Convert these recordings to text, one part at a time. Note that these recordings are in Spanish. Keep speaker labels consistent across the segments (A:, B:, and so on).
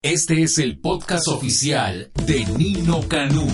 A: Este es el podcast oficial de Nino Canún.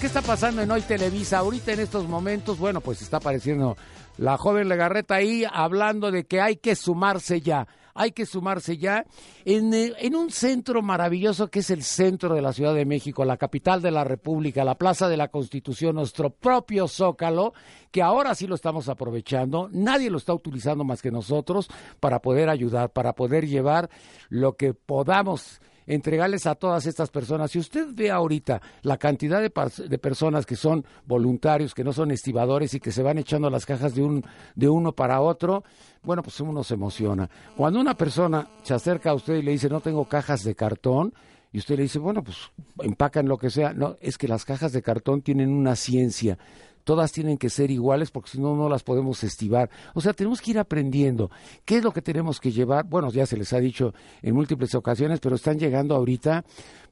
B: ¿Qué está pasando en Hoy Televisa? Ahorita en estos momentos, bueno, pues está apareciendo la joven Legarreta ahí hablando de que hay que sumarse ya hay que sumarse ya en, eh, en, un centro maravilloso que es el centro de la Ciudad de México, la capital de la República, la Plaza de la Constitución, nuestro propio Zócalo, que ahora sí lo estamos aprovechando, nadie lo está utilizando más que nosotros para poder ayudar, para poder llevar lo que podamos entregarles a todas estas personas. Si usted ve ahorita la cantidad de, de, personas que son voluntarios, que no son estibadores y que se van echando las cajas de, un, de uno para otro, bueno, pues uno se emociona. Cuando una persona se acerca a usted y le dice, no tengo cajas de cartón, y usted le dice, bueno, pues empacan lo que sea. No, es que las cajas de cartón tienen una ciencia todas tienen que ser iguales porque si no, no las podemos estivar. O sea, tenemos que ir aprendiendo. ¿Qué es lo que tenemos que llevar? Bueno, ya se les ha dicho en múltiples ocasiones, pero están llegando ahorita,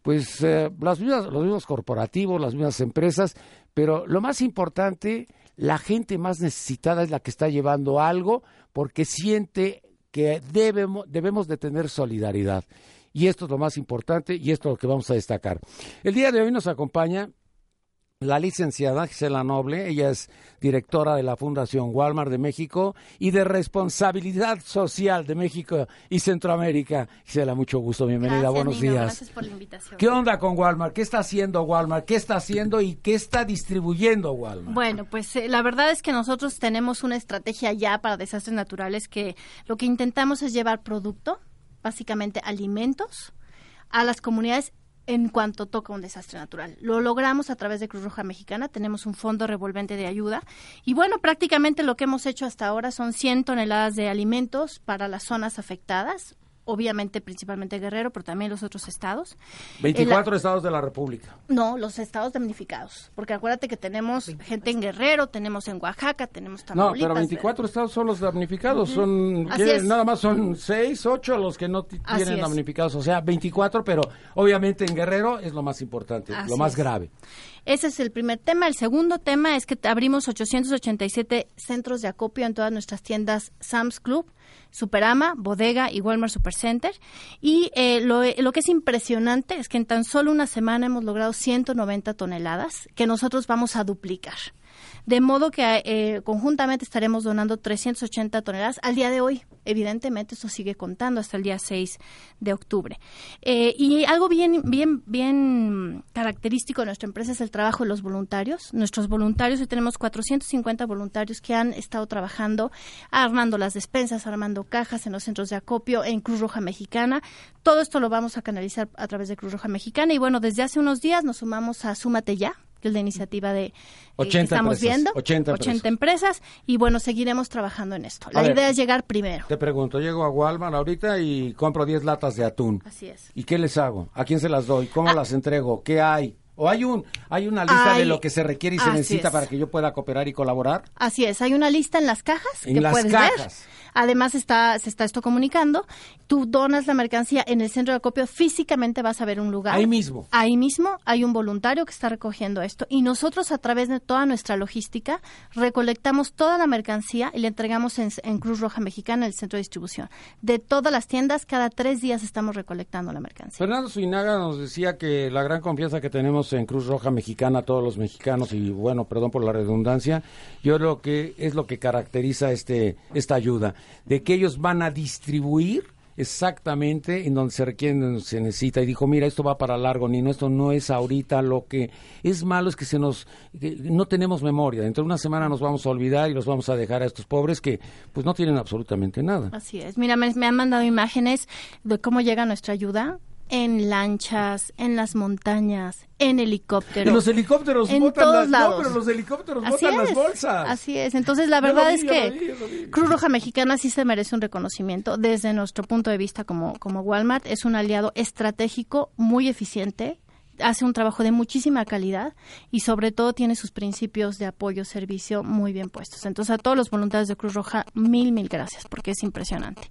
B: pues, eh, las mismas, los mismos corporativos, las mismas empresas, pero lo más importante, la gente más necesitada es la que está llevando algo porque siente que debemos, debemos de tener solidaridad. Y esto es lo más importante y esto es lo que vamos a destacar. El día de hoy nos acompaña la licenciada Gisela Noble, ella es directora de la Fundación Walmart de México y de Responsabilidad Social de México y Centroamérica. Gisela, mucho gusto, bienvenida, buenos días.
C: Gracias por la invitación.
B: ¿Qué onda con Walmart? ¿Qué está haciendo Walmart? ¿Qué está haciendo y qué está distribuyendo Walmart?
C: Bueno, pues eh, la verdad es que nosotros tenemos una estrategia ya para desastres naturales que lo que intentamos es llevar producto, básicamente alimentos, a las comunidades en cuanto toca un desastre natural. Lo logramos a través de Cruz Roja Mexicana, tenemos un fondo revolvente de ayuda y bueno, prácticamente lo que hemos hecho hasta ahora son 100 toneladas de alimentos para las zonas afectadas, obviamente principalmente Guerrero, pero también los otros estados.
B: 24 estados de la República.
C: No, los estados damnificados, porque acuérdate que tenemos gente en Guerrero, tenemos en Oaxaca, tenemos Tamaulipas.
B: No, pero 24 estados son los damnificados, son nada más son 6, 8 los que no tienen damnificados, o sea, 24, pero obviamente en Guerrero es lo más importante, lo más grave.
C: Ese es el primer tema. El segundo tema es que abrimos 887 centros de acopio en todas nuestras tiendas Sam's Club, Superama, Bodega y Walmart Supercenter. Y eh, lo, lo, que es impresionante es que en tan solo una semana hemos logrado 190 toneladas que nosotros vamos a duplicar. De modo que eh, conjuntamente estaremos donando 380 toneladas al día de hoy. Evidentemente, esto sigue contando hasta el día 6 de octubre. Eh, y algo bien, bien, bien característico de nuestra empresa es el trabajo de los voluntarios. Nuestros voluntarios, hoy tenemos 450 voluntarios que han estado trabajando, armando las despensas, armando cajas en los centros de acopio, en Cruz Roja Mexicana. Todo esto lo vamos a canalizar a través de Cruz Roja Mexicana. Y bueno, desde hace unos días nos sumamos a Súmate Ya, que es la iniciativa de
B: eh, que
C: estamos viendo,
B: 80,
C: 80 empresas. y bueno, seguiremos trabajando en esto. La idea es llegar primero.
B: Te pregunto, llego a Walmart ahorita y compro 10 latas de atún.
C: Así es.
B: ¿Y qué les hago? ¿A quién se las doy? ¿Cómo ah. las entrego? ¿Qué hay? ¿O hay, un, hay una lista de lo que se requiere y se necesita para que yo pueda cooperar y colaborar?
C: Así es, hay una lista en las cajas
B: en
C: que
B: las
C: puedes
B: cajas.
C: ver. Además está, se está esto comunicando. Tú donas la mercancía en el centro de acopio, físicamente vas a ver un lugar.
B: Ahí mismo.
C: Ahí mismo hay un voluntario que está recogiendo esto y nosotros a través de toda nuestra logística recolectamos toda la mercancía y la entregamos en, en Cruz Roja Mexicana, el centro de distribución. De todas las tiendas, cada tres días estamos recolectando la mercancía.
B: Fernando Suinaga nos decía que la gran confianza que tenemos en Cruz Roja Mexicana, todos los mexicanos, y bueno, perdón por la redundancia, yo creo que es lo que caracteriza este esta ayuda de que ellos van a distribuir exactamente en donde se requiere, se necesita. Y dijo, mira, esto va para largo, ni no, esto no es ahorita. Lo que es malo es que se nos, no tenemos memoria. Dentro de una semana nos vamos a olvidar y los vamos a dejar a estos pobres que pues no tienen absolutamente nada.
C: Así es. Mira, me han mandado imágenes de cómo llega nuestra ayuda en lanchas, en las montañas, en helicópteros.
B: En los helicópteros
C: en
B: botan
C: todos
B: las,
C: lados.
B: No, pero los helicópteros
C: Así
B: botan las
C: es,
B: bolsas.
C: Así es. Entonces, la verdad
B: vi,
C: es que
B: vi, vi.
C: Cruz Roja Mexicana sí se merece un reconocimiento desde nuestro punto de vista como, como Walmart. Es un aliado estratégico muy eficiente hace un trabajo de muchísima calidad y sobre todo tiene sus principios de apoyo, servicio muy bien puestos. Entonces a todos los voluntarios de Cruz Roja, mil, mil gracias, porque es impresionante.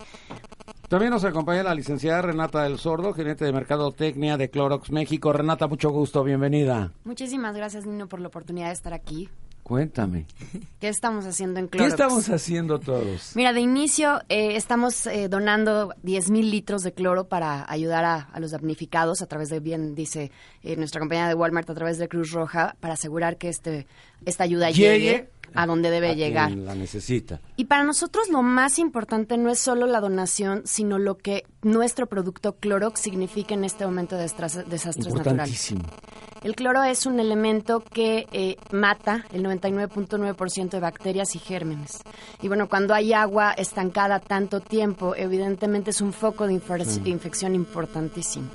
B: También nos acompaña la licenciada Renata del Sordo, gerente de Mercadotecnia de Clorox México. Renata, mucho gusto, bienvenida.
D: Muchísimas gracias, Nino, por la oportunidad de estar aquí.
B: Cuéntame.
D: ¿Qué estamos haciendo en
B: ¿Qué
D: Clorox?
B: estamos haciendo todos?
D: Mira, de inicio eh, estamos eh, donando 10 mil litros de cloro para ayudar a, a los damnificados a través de, bien dice eh, nuestra compañía de Walmart, a través de Cruz Roja, para asegurar que este, esta ayuda llegue, a donde debe
B: a
D: llegar.
B: quien la necesita.
D: Y para nosotros lo más importante no es solo la donación, sino lo que nuestro producto Clorox significa en este momento de desastres naturales. El cloro es un elemento que eh, mata el 99.9% de bacterias y gérmenes. Y bueno, cuando hay agua estancada tanto tiempo, evidentemente es un foco de infección importantísimo.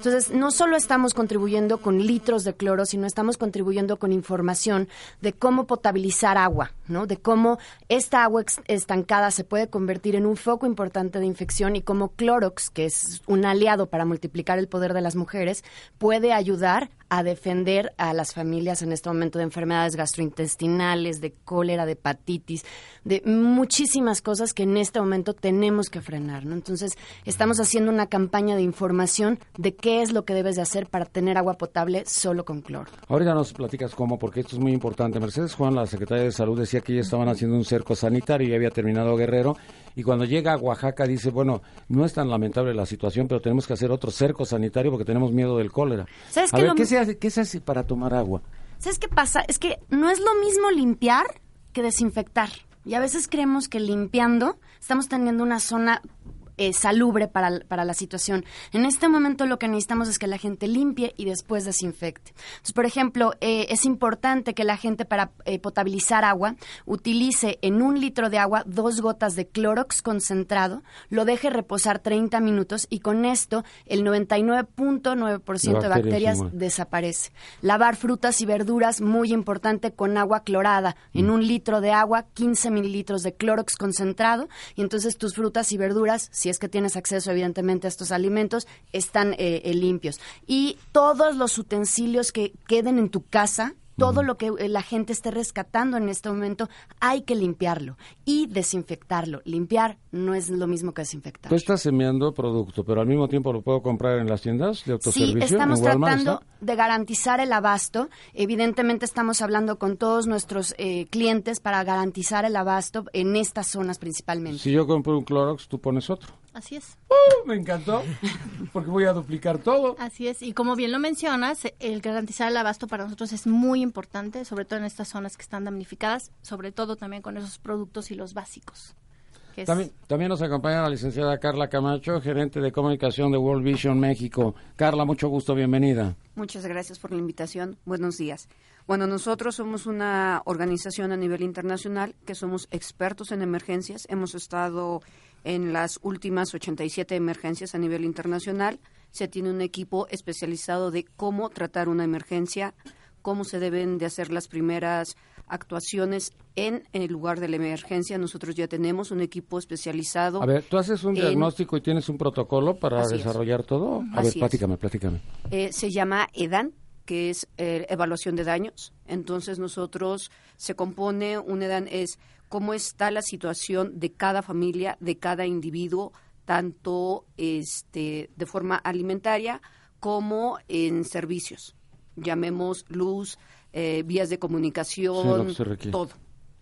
D: Entonces, no solo estamos contribuyendo con litros de cloro, sino estamos contribuyendo con información de cómo potabilizar agua, ¿no? De cómo esta agua estancada se puede convertir en un foco importante de infección y cómo Clorox, que es un aliado para multiplicar el poder de las mujeres, puede ayudar a defender a las familias en este momento de enfermedades gastrointestinales, de cólera, de hepatitis, de muchísimas cosas que en este momento tenemos que frenar, ¿no? Entonces, estamos haciendo una campaña de información de qué es lo que debes de hacer para tener agua potable solo con cloro.
B: Ahorita nos platicas cómo, porque esto es muy importante. Mercedes Juan, la secretaria de Salud, decía que ya estaban haciendo un cerco sanitario y había terminado Guerrero. Y cuando llega a Oaxaca dice, bueno, no es tan lamentable la situación, pero tenemos que hacer otro cerco sanitario porque tenemos miedo del cólera.
D: ¿Sabes
B: a
D: qué
B: ver,
D: lo-
B: ¿qué, se hace, ¿qué se hace para tomar agua?
D: ¿Sabes qué pasa? Es que no es lo mismo limpiar que desinfectar. Y a veces creemos que limpiando estamos teniendo una zona eh, salubre para, para la situación. En este momento lo que necesitamos es que la gente limpie y después desinfecte. Entonces, por ejemplo, eh, es importante que la gente para eh, potabilizar agua utilice en un litro de agua dos gotas de Clorox concentrado, lo deje reposar 30 minutos y con esto el 99.9% de
B: bacterias igual.
D: desaparece. Lavar frutas y verduras, muy importante, con agua clorada. En un litro de agua, 15 mililitros de Clorox concentrado. Y entonces tus frutas y verduras, si es que tienes acceso evidentemente a estos alimentos, están eh, eh, limpios. Y todos los utensilios que queden en tu casa, todo lo que eh, la gente esté rescatando en este momento, hay que limpiarlo y desinfectarlo. Limpiar no es lo mismo que desinfectar.
B: Tú estás enviando producto, pero al mismo tiempo lo puedo comprar en las tiendas de
D: Sí,
B: autoservicio.
D: estamos
B: en Walmart
D: tratando
B: está.
D: de garantizar el abasto. Evidentemente estamos hablando con todos nuestros eh, clientes para garantizar el abasto en estas zonas principalmente.
B: Si yo compro un Clorox, tú pones otro.
C: Así es.
B: ¡Uh! me encantó, porque voy a duplicar todo.
C: Así es, y como bien lo mencionas, el garantizar el abasto para nosotros es muy importante, sobre todo en estas zonas que están damnificadas, sobre todo también con esos productos y los básicos. que es-
B: También, también nos acompaña la licenciada Carla Camacho, gerente de comunicación de World Vision México. Carla, mucho gusto, bienvenida.
E: Muchas gracias por la invitación. Buenos días. Bueno, nosotros somos una organización a nivel internacional que somos expertos en emergencias. Hemos estado en las últimas 87 emergencias a nivel internacional. Se tiene un equipo especializado de cómo tratar una emergencia, cómo se deben de hacer las primeras actuaciones en el lugar de la emergencia. Nosotros ya tenemos un equipo especializado.
B: A ver, tú haces un
E: en-
B: diagnóstico y tienes un protocolo para
E: Así es.
B: desarrollar todo. A
E: Así
B: ver, platícame, platícame.
E: Eh, se llama EDAN, que es eh, evaluación de daños. Entonces nosotros se compone, un EDAN es cómo está la situación de cada familia, de cada individuo, tanto este, de forma alimentaria como en servicios. Llamemos luz, eh, vías de comunicación, todo.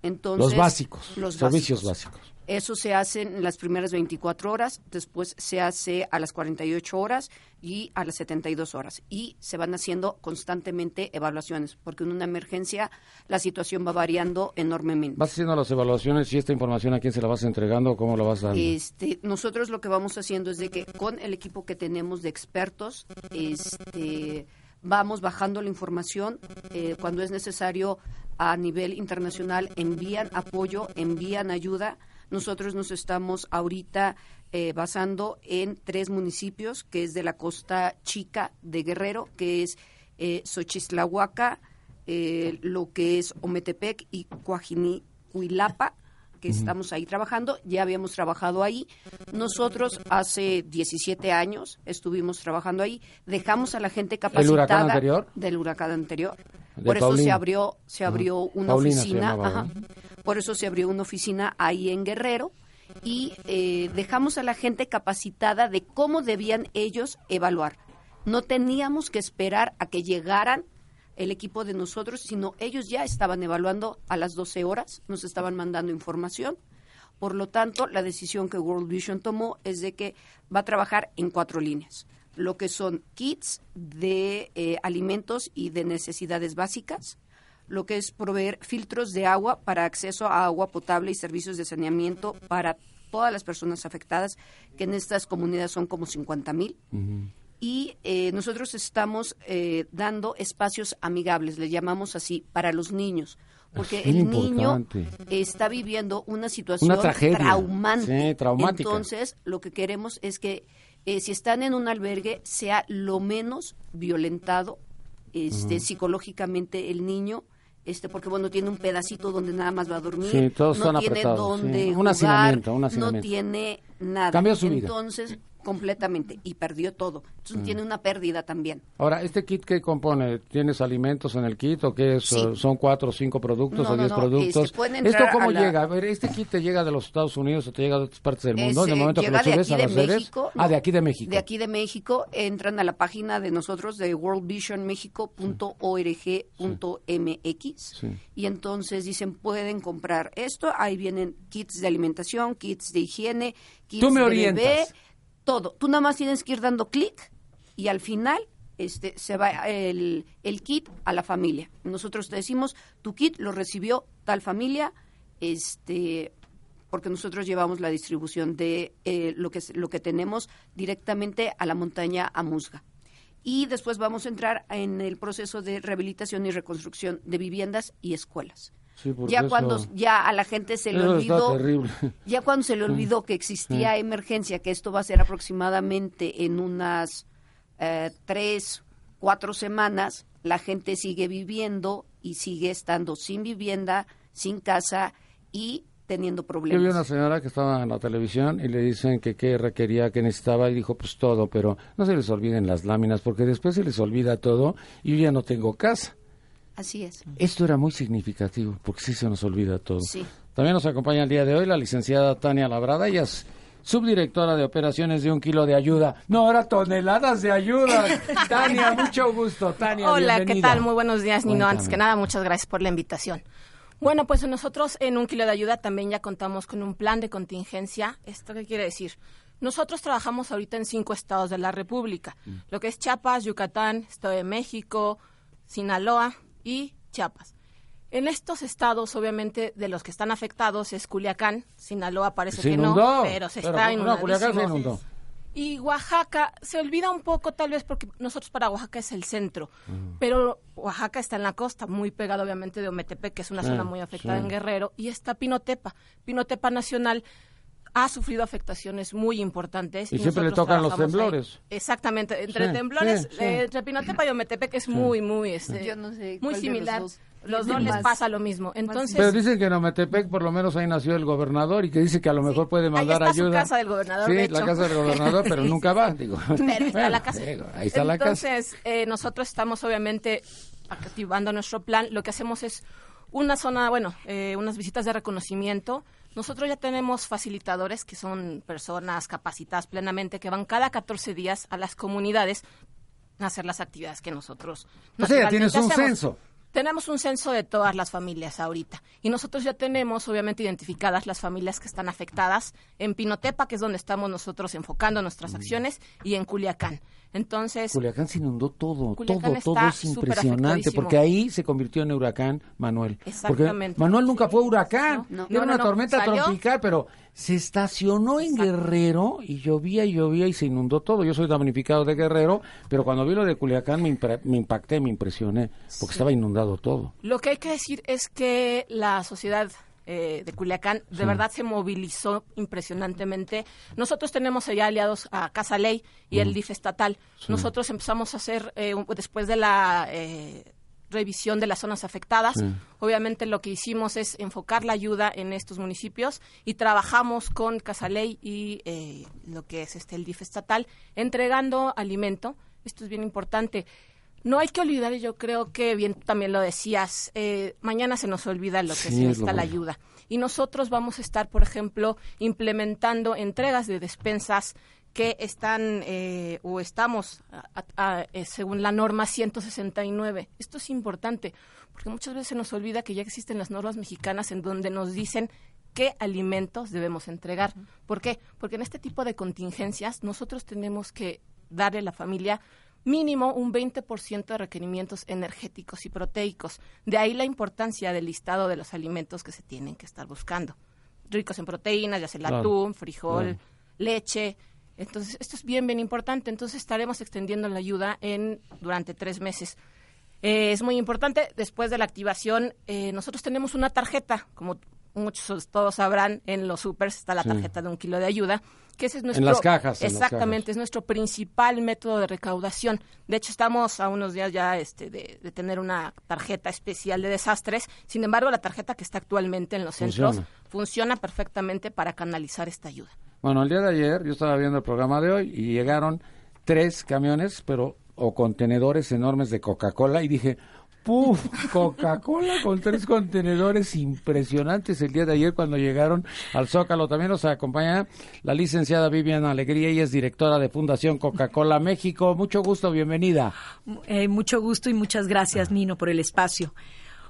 E: Entonces,
B: los básicos,
E: los
B: servicios
E: básicos.
B: básicos.
E: Eso se hace en las primeras 24 horas, después se hace a las 48 horas y a las 72 horas. Y se van haciendo constantemente evaluaciones, porque en una emergencia la situación va variando enormemente.
B: ¿Vas haciendo las evaluaciones y esta información a quién se la vas entregando o cómo la vas dando?
E: Este, nosotros lo que vamos haciendo es de que con el equipo que tenemos de expertos, este, vamos bajando la información eh, cuando es necesario a nivel internacional envían apoyo, envían ayuda. Nosotros nos estamos ahorita eh, basando en tres municipios, que es de la costa chica de Guerrero, que es eh, Xochislahuaca, eh, lo que es Ometepec y Coajinicuilapa, que estamos ahí trabajando. Ya habíamos trabajado ahí. Nosotros hace 17 años estuvimos trabajando ahí. Dejamos a la gente capacitada.
B: huracán anterior?
E: Del huracán anterior.
B: De
E: Por eso se abrió, se abrió una
B: Paulina
E: oficina. ajá. Por eso se abrió una oficina ahí en Guerrero y eh, dejamos a la gente capacitada de cómo debían ellos evaluar. No teníamos que esperar a que llegaran el equipo de nosotros, sino ellos ya estaban evaluando a las 12 horas, nos estaban mandando información. Por lo tanto, la decisión que World Vision tomó es de que va a trabajar en cuatro líneas. Lo que son kits de eh, alimentos y de necesidades básicas, lo que es proveer filtros de agua para acceso a agua potable y servicios de saneamiento para todas las personas afectadas, que en estas comunidades son como 50 mil. Y eh, nosotros estamos eh, dando espacios amigables, le llamamos así, para los niños. Porque el niño está viviendo una situación traumante.
B: traumática.
E: Entonces, lo que queremos es que eh, si están en un albergue, sea lo menos violentado este, psicológicamente el niño este porque bueno tiene un pedacito donde nada más va a dormir.
B: Sí, todos
E: no
B: tiene
E: donde
B: un
E: jugar,
B: un
E: no tiene nada.
B: Cambió su
E: vida. entonces completamente y perdió todo. Entonces mm. tiene una pérdida también.
B: Ahora, ¿este kit qué compone? ¿Tienes alimentos en el kit o qué ¿Son cuatro o cinco productos o diez productos? ¿Esto cómo llega? A ver, ¿este kit te llega de los Estados Unidos o te llega de otras partes del mundo? en el momento que lo subes a las redes. ah, de aquí de México.
E: De aquí de México. Entran a la página de nosotros de worldvisionmexico.org.mx y entonces dicen, pueden comprar esto. Ahí vienen kits de alimentación, kits de higiene, kits
B: Tú me
E: de
B: orientas.
E: bebé todo. Tú nada más tienes que ir dando clic y al final este, se va el, el, kit a la familia. Nosotros decimos, tu kit lo recibió tal familia, este, porque nosotros llevamos la distribución de eh, lo, que, lo que tenemos directamente a la montaña a Musga. Y después vamos a entrar en el proceso de rehabilitación y reconstrucción de viviendas y escuelas ya cuando ya a la gente se le olvidó, ya cuando se le olvidó que existía emergencia, que esto va a ser aproximadamente en unas eh, tres, cuatro semanas, la gente sigue viviendo y sigue estando sin vivienda, sin casa y teniendo problemas.
B: Yo vi una señora que estaba en la televisión y le dicen que qué requería, que necesitaba, y dijo pues todo, pero no se les olviden las láminas porque después se les olvida todo y yo ya no tengo casa.
E: Así es.
B: Esto era muy significativo, porque sí se nos olvida todo. También nos acompaña el día de hoy la licenciada Tania Labrada, ella es subdirectora de operaciones de un kilo de ayuda. No, ahora toneladas de ayuda. Tania, mucho gusto. Tania,
F: Hola, ¿qué tal? Muy buenos días, Nino. Antes que nada, muchas gracias por la invitación. Bueno, pues nosotros en un kilo de ayuda también ya contamos con un plan de contingencia. ¿Esto qué quiere decir? Nosotros trabajamos ahorita en cinco estados de la República, mm. lo que es Chiapas, Yucatán, Estado de México, Sinaloa, y Chiapas. En estos estados, obviamente, de los que están afectados es Culiacán, Sinaloa parece que no, pero se está
B: inundando.
F: Y Oaxaca se olvida un poco, tal vez porque nosotros para Oaxaca es el centro, pero Oaxaca está en la costa, muy pegado obviamente de Ometepec, que es una zona muy afectada en Guerrero, y está Pinotepa, Pinotepa Nacional ha sufrido afectaciones muy importantes.
B: Y, siempre le tocan los temblores.
F: Exactamente, entre temblores, eh, entre Pinotepa y Ometepec es muy, muy, este, muy similar. Los dos, les pasa lo mismo. Entonces,
B: Pero dicen que en Ometepec por lo menos ahí nació el gobernador y que dice que a lo mejor puede mandar
F: ahí
B: está ayuda.
F: Su casa del gobernador.
B: Sí, la casa del gobernador, pero nunca va, digo.
F: Pero está la casa.
B: Ahí está la casa.
F: Entonces, eh, nosotros estamos obviamente activando nuestro plan. Lo que hacemos es una zona, bueno, eh, unas visitas de reconocimiento nosotros ya tenemos facilitadores que son personas capacitadas plenamente que van cada 14 días a las comunidades a hacer las actividades que nosotros.
B: O sea, tienes un censo.
F: Tenemos un censo de todas las familias ahorita y nosotros ya tenemos obviamente identificadas las familias que están afectadas en Pinotepa, que es donde estamos nosotros enfocando nuestras mm. acciones, y en Culiacán. Entonces,
B: Culiacán se inundó todo, todo, todo es impresionante, porque ahí se convirtió en huracán Manuel.
F: Exactamente.
B: Manuel nunca fue huracán, era una tormenta tropical, pero se estacionó en Guerrero y llovía y llovía y se inundó todo. Yo soy damnificado de Guerrero, pero cuando vi lo de Culiacán me, impacté, me impresioné, porque estaba inundado todo.
F: Lo que hay que decir es que la sociedad eh, de Culiacán, de verdad se movilizó impresionantemente. Nosotros tenemos allá aliados a Casa Ley y el DIF estatal. Nosotros empezamos a hacer, eh, después de la eh, revisión de las zonas afectadas, obviamente lo que hicimos es enfocar la ayuda en estos municipios y trabajamos con Casa Ley y lo que es este el DIF estatal, entregando alimento. Esto es bien importante. No hay que olvidar, y yo creo que bien también lo decías, eh, mañana se nos olvida lo que sí, necesita la ayuda. Y nosotros vamos a estar, por ejemplo, implementando entregas de despensas que están eh, o estamos eh, según la norma 169. Esto es importante porque muchas veces se nos olvida que ya existen las normas mexicanas en donde nos dicen qué alimentos debemos entregar. ¿Por qué? Porque en este tipo de contingencias nosotros tenemos que darle a la familia mínimo un 20% de requerimientos energéticos y proteicos. De ahí la importancia del listado de los alimentos que se tienen que estar buscando. Ricos en proteínas, ya sea el atún, frijol, leche. Entonces, esto es bien, bien importante. Entonces, estaremos extendiendo la ayuda en durante tres meses. Eh, es muy importante, después de la activación, eh, nosotros tenemos una tarjeta, como muchos todos sabrán, en los supers está la tarjeta de un kilo de ayuda, que ese es nuestro...
B: En las cajas.
F: Exactamente, es nuestro principal método de recaudación. De hecho, estamos a unos días ya este, de, tener una tarjeta especial de desastres. Sin embargo, la tarjeta que está actualmente en los centros funciona perfectamente para canalizar esta ayuda.
B: Bueno, el día de ayer yo estaba viendo el programa de hoy y llegaron tres camiones, pero o contenedores enormes de Coca-Cola y dije, ¡puf! Coca-Cola con tres contenedores impresionantes el día de ayer cuando llegaron al Zócalo. También nos acompaña la licenciada Vivian Alegría, ella es directora de Fundación Coca-Cola México. Mucho gusto, bienvenida.
G: Eh, mucho gusto y muchas gracias, Nino, por el espacio.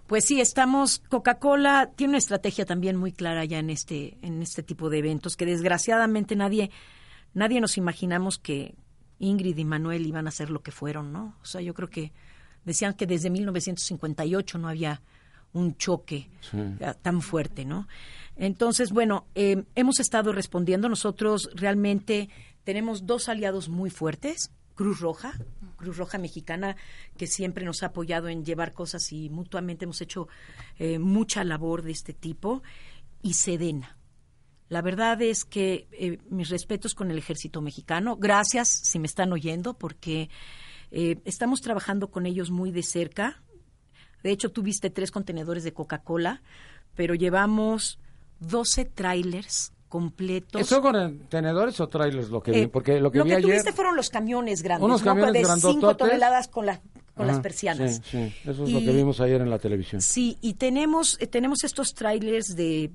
G: Pues sí, estamos. Coca-Cola tiene una estrategia también muy clara ya en este en este tipo de eventos que desgraciadamente nadie nadie nos imaginamos que, Ingrid y Manuel iban a ser lo que fueron, ¿no? O sea, yo creo que decían que desde 1958 no había un choque tan fuerte, ¿no? Entonces, bueno, eh, hemos estado respondiendo. Nosotros realmente tenemos dos aliados muy fuertes, Cruz Roja, Cruz Roja Mexicana, que siempre nos ha apoyado en llevar cosas y mutuamente hemos hecho eh, mucha labor de este tipo, y Sedena. La verdad es que eh, mis respetos con el ejército mexicano. Gracias si me están oyendo, porque eh, estamos trabajando con ellos muy de cerca. De hecho, tuviste tres contenedores de Coca-Cola, pero llevamos 12 trailers completos.
B: ¿Son contenedores o trailers lo que vi?
G: Eh,
B: porque lo que,
G: lo
B: que
G: tuviste fueron los camiones grandes,
B: unos camiones
G: de 5 toneladas con, la, con las persianas.
B: Sí, sí, eso es lo que vimos ayer en la televisión.
G: Sí, y tenemos, tenemos estos trailers de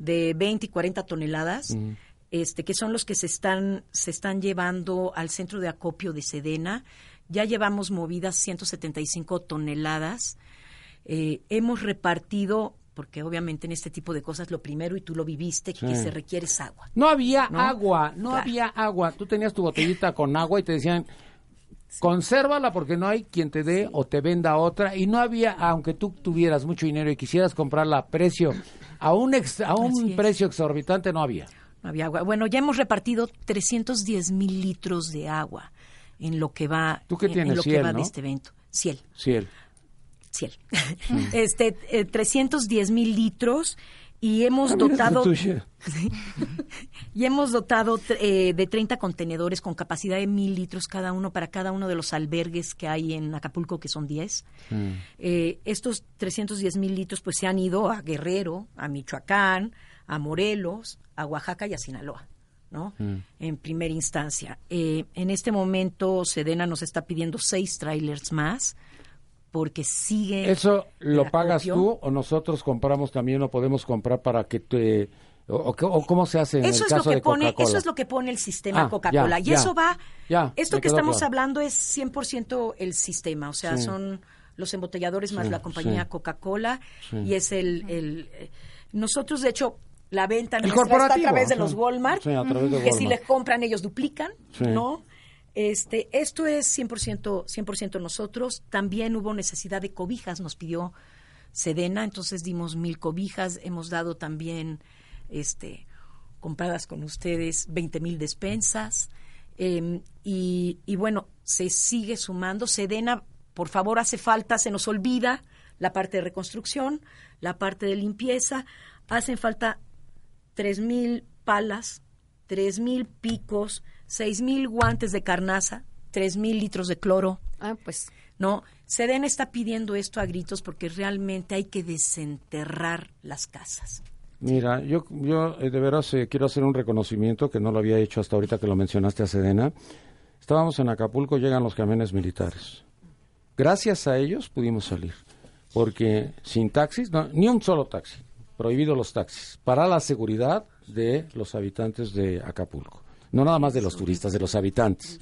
G: de 20 y 40 toneladas, este, que son los que se están, se están llevando al centro de acopio de Sedena. Ya llevamos movidas 175 toneladas. Eh, hemos repartido porque obviamente en este tipo de cosas lo primero, y tú lo viviste, que se requiere es agua.
B: No había agua, no había agua. Tú tenías tu botellita con agua y te decían, consérvala porque no hay quien te dé o te venda otra. Y no había, aunque tú tuvieras mucho dinero y quisieras comprarla a precio a un, a un precio exorbitante no había.
G: No había agua. Bueno, ya hemos repartido 310 mil litros de agua en lo que va,
B: ¿Tú qué
G: en,
B: tienes?
G: lo que va de este evento. Ciel.
B: Ciel.
G: Ciel. este, 310 eh, mil litros y hemos ah, dotado y hemos dotado eh, de 30 contenedores con capacidad de mil litros cada uno para cada uno de los albergues que hay en Acapulco que son 10 mm. eh, estos 310 mil litros pues se han ido a Guerrero a Michoacán a Morelos a Oaxaca y a Sinaloa ¿no? Mm. En primera instancia. Eh, en este momento, Sedena nos está pidiendo seis trailers más porque sigue.
B: ¿Eso lo pagas tú o nosotros compramos también o podemos comprar para que te. O, cómo se hace en
G: eso
B: el
G: es
B: caso
G: lo que
B: pone,
G: Eso es lo que pone el sistema ah, Coca-Cola. Y eso va. Ya, esto que estamos hablando es 100% el sistema. O sea, son los embotelladores más la compañía Coca-Cola. Y es el, el. Eh, nosotros, de hecho, la venta
B: el está
G: a través de los Walmart, que si les compran ellos duplican, ¿no? Este, esto es 100%, 100% nosotros. También hubo necesidad de cobijas, nos pidió Sedena, entonces dimos mil cobijas. Hemos dado también, este, compradas con ustedes, 20 mil despensas. Em, y, y bueno, se sigue sumando. Sedena, por favor, hace falta, se nos olvida la parte de reconstrucción, la parte de limpieza. Hacen falta tres mil palas, tres mil picos, seis mil guantes de carnaza, tres mil litros de cloro.
D: Ah, pues.
G: No, Sedena está pidiendo esto a gritos porque realmente hay que desenterrar las casas.
B: Mira, yo, yo eh, de veras eh, quiero hacer un reconocimiento que no lo había hecho hasta ahorita que lo mencionaste a Sedena. Estábamos en Acapulco, llegan los camiones militares. Gracias a ellos pudimos salir, porque sin taxis, ni un solo taxi, prohibido los taxis, para la seguridad de los habitantes de Acapulco no nada más de los turistas, de los habitantes.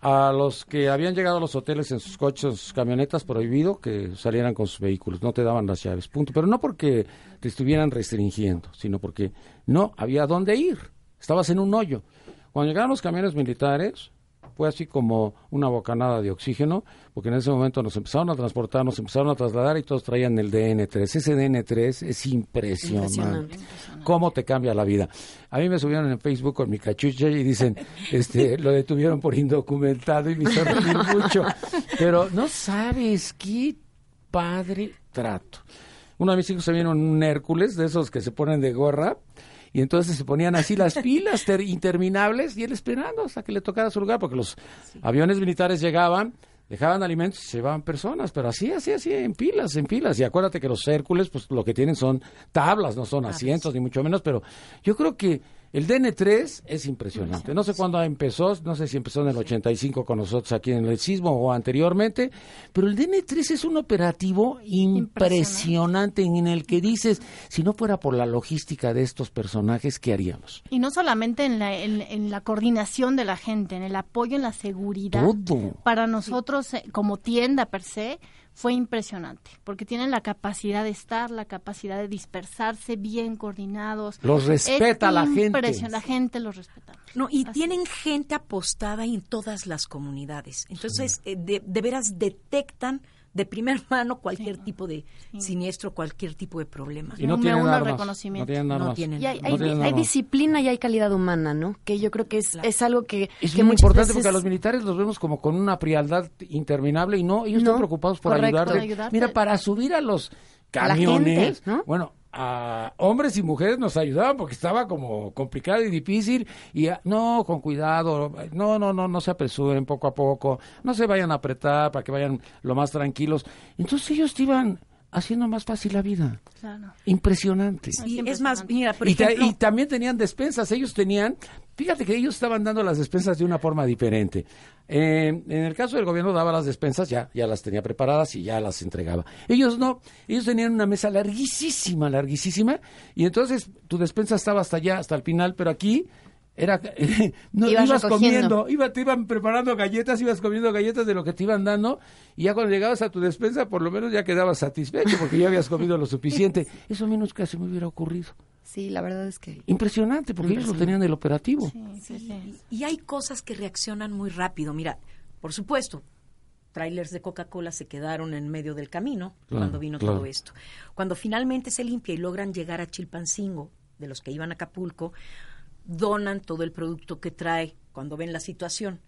B: A los que habían llegado a los hoteles en sus coches, sus camionetas, prohibido que salieran con sus vehículos, no te daban las llaves, punto. Pero no porque te estuvieran restringiendo, sino porque no había dónde ir, estabas en un hoyo. Cuando llegaron los camiones militares, fue así como una bocanada de oxígeno, porque en ese momento nos empezaron a transportar, nos empezaron a trasladar y todos traían el DN3. Ese DN3 es impresionante. Cómo te cambia la vida. A mí me subieron en Facebook con mi cachucha y dicen, este, lo detuvieron por indocumentado y me hizo reír mucho. Pero no sabes qué padre trato. Uno de mis hijos se vino en un Hércules, de esos que se ponen de gorra, y entonces se ponían así las pilas ter- interminables y él esperando hasta que le tocara su lugar, porque los aviones militares llegaban, dejaban alimentos y se llevaban personas, pero así, así, así, en pilas, en pilas. Y acuérdate que los Hércules, pues lo que tienen son tablas, no son asientos, ni mucho menos, pero yo creo que el DN3 es impresionante. No sé cuándo empezó, no sé si empezó en el 85 con nosotros aquí en el sismo o anteriormente, pero el DN3 es un operativo impresionante en el que dices, si no fuera por la logística de estos personajes, ¿qué haríamos?
C: Y no solamente en la, en, en la coordinación de la gente, en el apoyo, en la seguridad.
B: Todo.
C: Para nosotros, eh, como tienda per se, fue impresionante, porque tienen la capacidad de estar, la capacidad de dispersarse bien coordinados.
B: Los respeta
C: Es
B: la gente.
C: La gente los respeta.
G: No, y
C: Así
G: tienen gente apostada en todas las comunidades. Entonces, eh, de, de veras detectan de primera mano cualquier tipo de siniestro, cualquier tipo de problema.
B: Y no tienen
C: uno al
B: armas.
C: reconocimiento.
B: No tienen
G: No
B: armas.
G: tienen.
D: Y hay,
B: No
D: hay-
B: tienen
D: hay disciplina y hay calidad humana, ¿no? Que yo creo que es, es algo que,
B: Es
D: que
B: muy importante
D: veces-
B: porque a los militares los vemos como con una frialdad interminable y no, ellos
D: No,
B: están preocupados por
D: correcto.
B: Ayudarte. Mira, para subir a los camiones,
D: gente, ¿no?
B: bueno, a hombres y mujeres nos ayudaban porque estaba como complicado y difícil y ah, no, con cuidado, no, no, no, no se apresuren poco a poco, no se vayan a apretar para que vayan lo más tranquilos. Entonces ellos iban haciendo más fácil la vida.
C: Claro.
B: Impresionante.
G: Sí, es más, mira, por
B: Y, ta-
G: ejemplo,
B: y también tenían despensas, ellos tenían, fíjate que ellos estaban dando las despensas de una forma diferente. Eh, en el caso del gobierno daba las despensas, ya, ya las tenía preparadas y ya las entregaba. Ellos no, ellos tenían una mesa larguísima, larguísima, y entonces tu despensa estaba hasta allá, hasta el final, pero aquí era no
D: Ibas
B: ibas comiendo, iba, te iban preparando galletas, ibas comiendo galletas de lo que te iban dando, y ya cuando llegabas a tu despensa, por lo menos ya quedabas satisfecho porque ya habías comido lo suficiente. Eso a mí nunca se me hubiera ocurrido.
D: Sí, la verdad es que...
B: Impresionante, porque ellos lo tenían del operativo.
C: Sí, sí, sí.
G: y hay cosas que reaccionan muy rápido. Mira, por supuesto, trailers de Coca-Cola se quedaron en medio del camino
B: Claro,
G: cuando vino
B: claro.
G: todo esto. Cuando finalmente se limpia y logran llegar a Chilpancingo, de los que iban a Acapulco, donan todo el producto que trae cuando ven la situación.